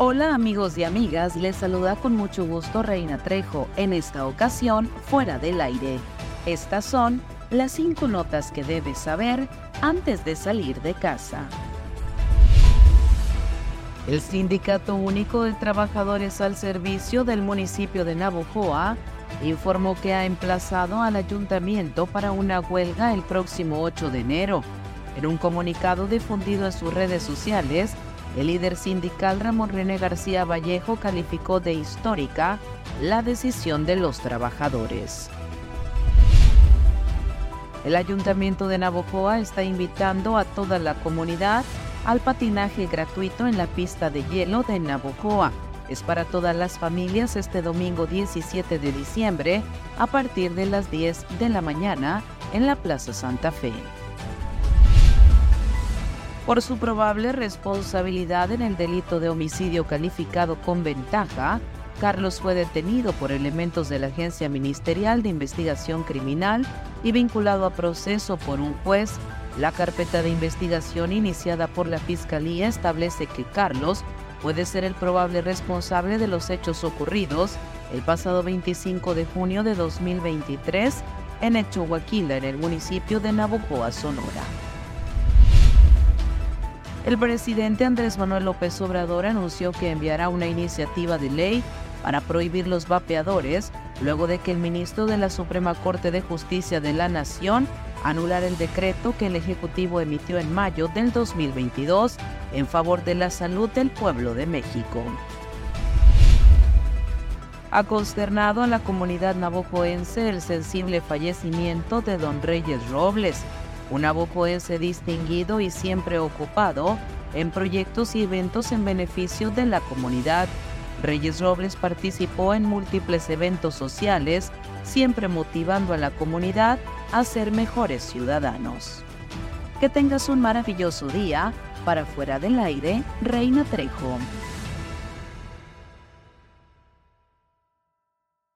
Hola amigos y amigas, les saluda con mucho gusto Reina Trejo, en esta ocasión fuera del aire. Estas son las cinco notas que debes saber antes de salir de casa. El Sindicato Único de Trabajadores al Servicio del municipio de Navojoa informó que ha emplazado al ayuntamiento para una huelga el próximo 8 de enero. En un comunicado difundido en sus redes sociales, el líder sindical Ramón René García Vallejo calificó de histórica la decisión de los trabajadores. El ayuntamiento de Navojoa está invitando a toda la comunidad al patinaje gratuito en la pista de hielo de Navojoa. Es para todas las familias este domingo 17 de diciembre a partir de las 10 de la mañana en la Plaza Santa Fe por su probable responsabilidad en el delito de homicidio calificado con ventaja, Carlos fue detenido por elementos de la Agencia Ministerial de Investigación Criminal y vinculado a proceso por un juez. La carpeta de investigación iniciada por la Fiscalía establece que Carlos puede ser el probable responsable de los hechos ocurridos el pasado 25 de junio de 2023 en Echohuaquila, en el municipio de Navojoa, Sonora. El presidente Andrés Manuel López Obrador anunció que enviará una iniciativa de ley para prohibir los vapeadores luego de que el ministro de la Suprema Corte de Justicia de la Nación anulara el decreto que el Ejecutivo emitió en mayo del 2022 en favor de la salud del pueblo de México. Ha consternado a la comunidad navojoense el sensible fallecimiento de don Reyes Robles, un abojoense distinguido y siempre ocupado en proyectos y eventos en beneficio de la comunidad. Reyes Robles participó en múltiples eventos sociales, siempre motivando a la comunidad a ser mejores ciudadanos. Que tengas un maravilloso día. Para fuera del aire, Reina Trejo.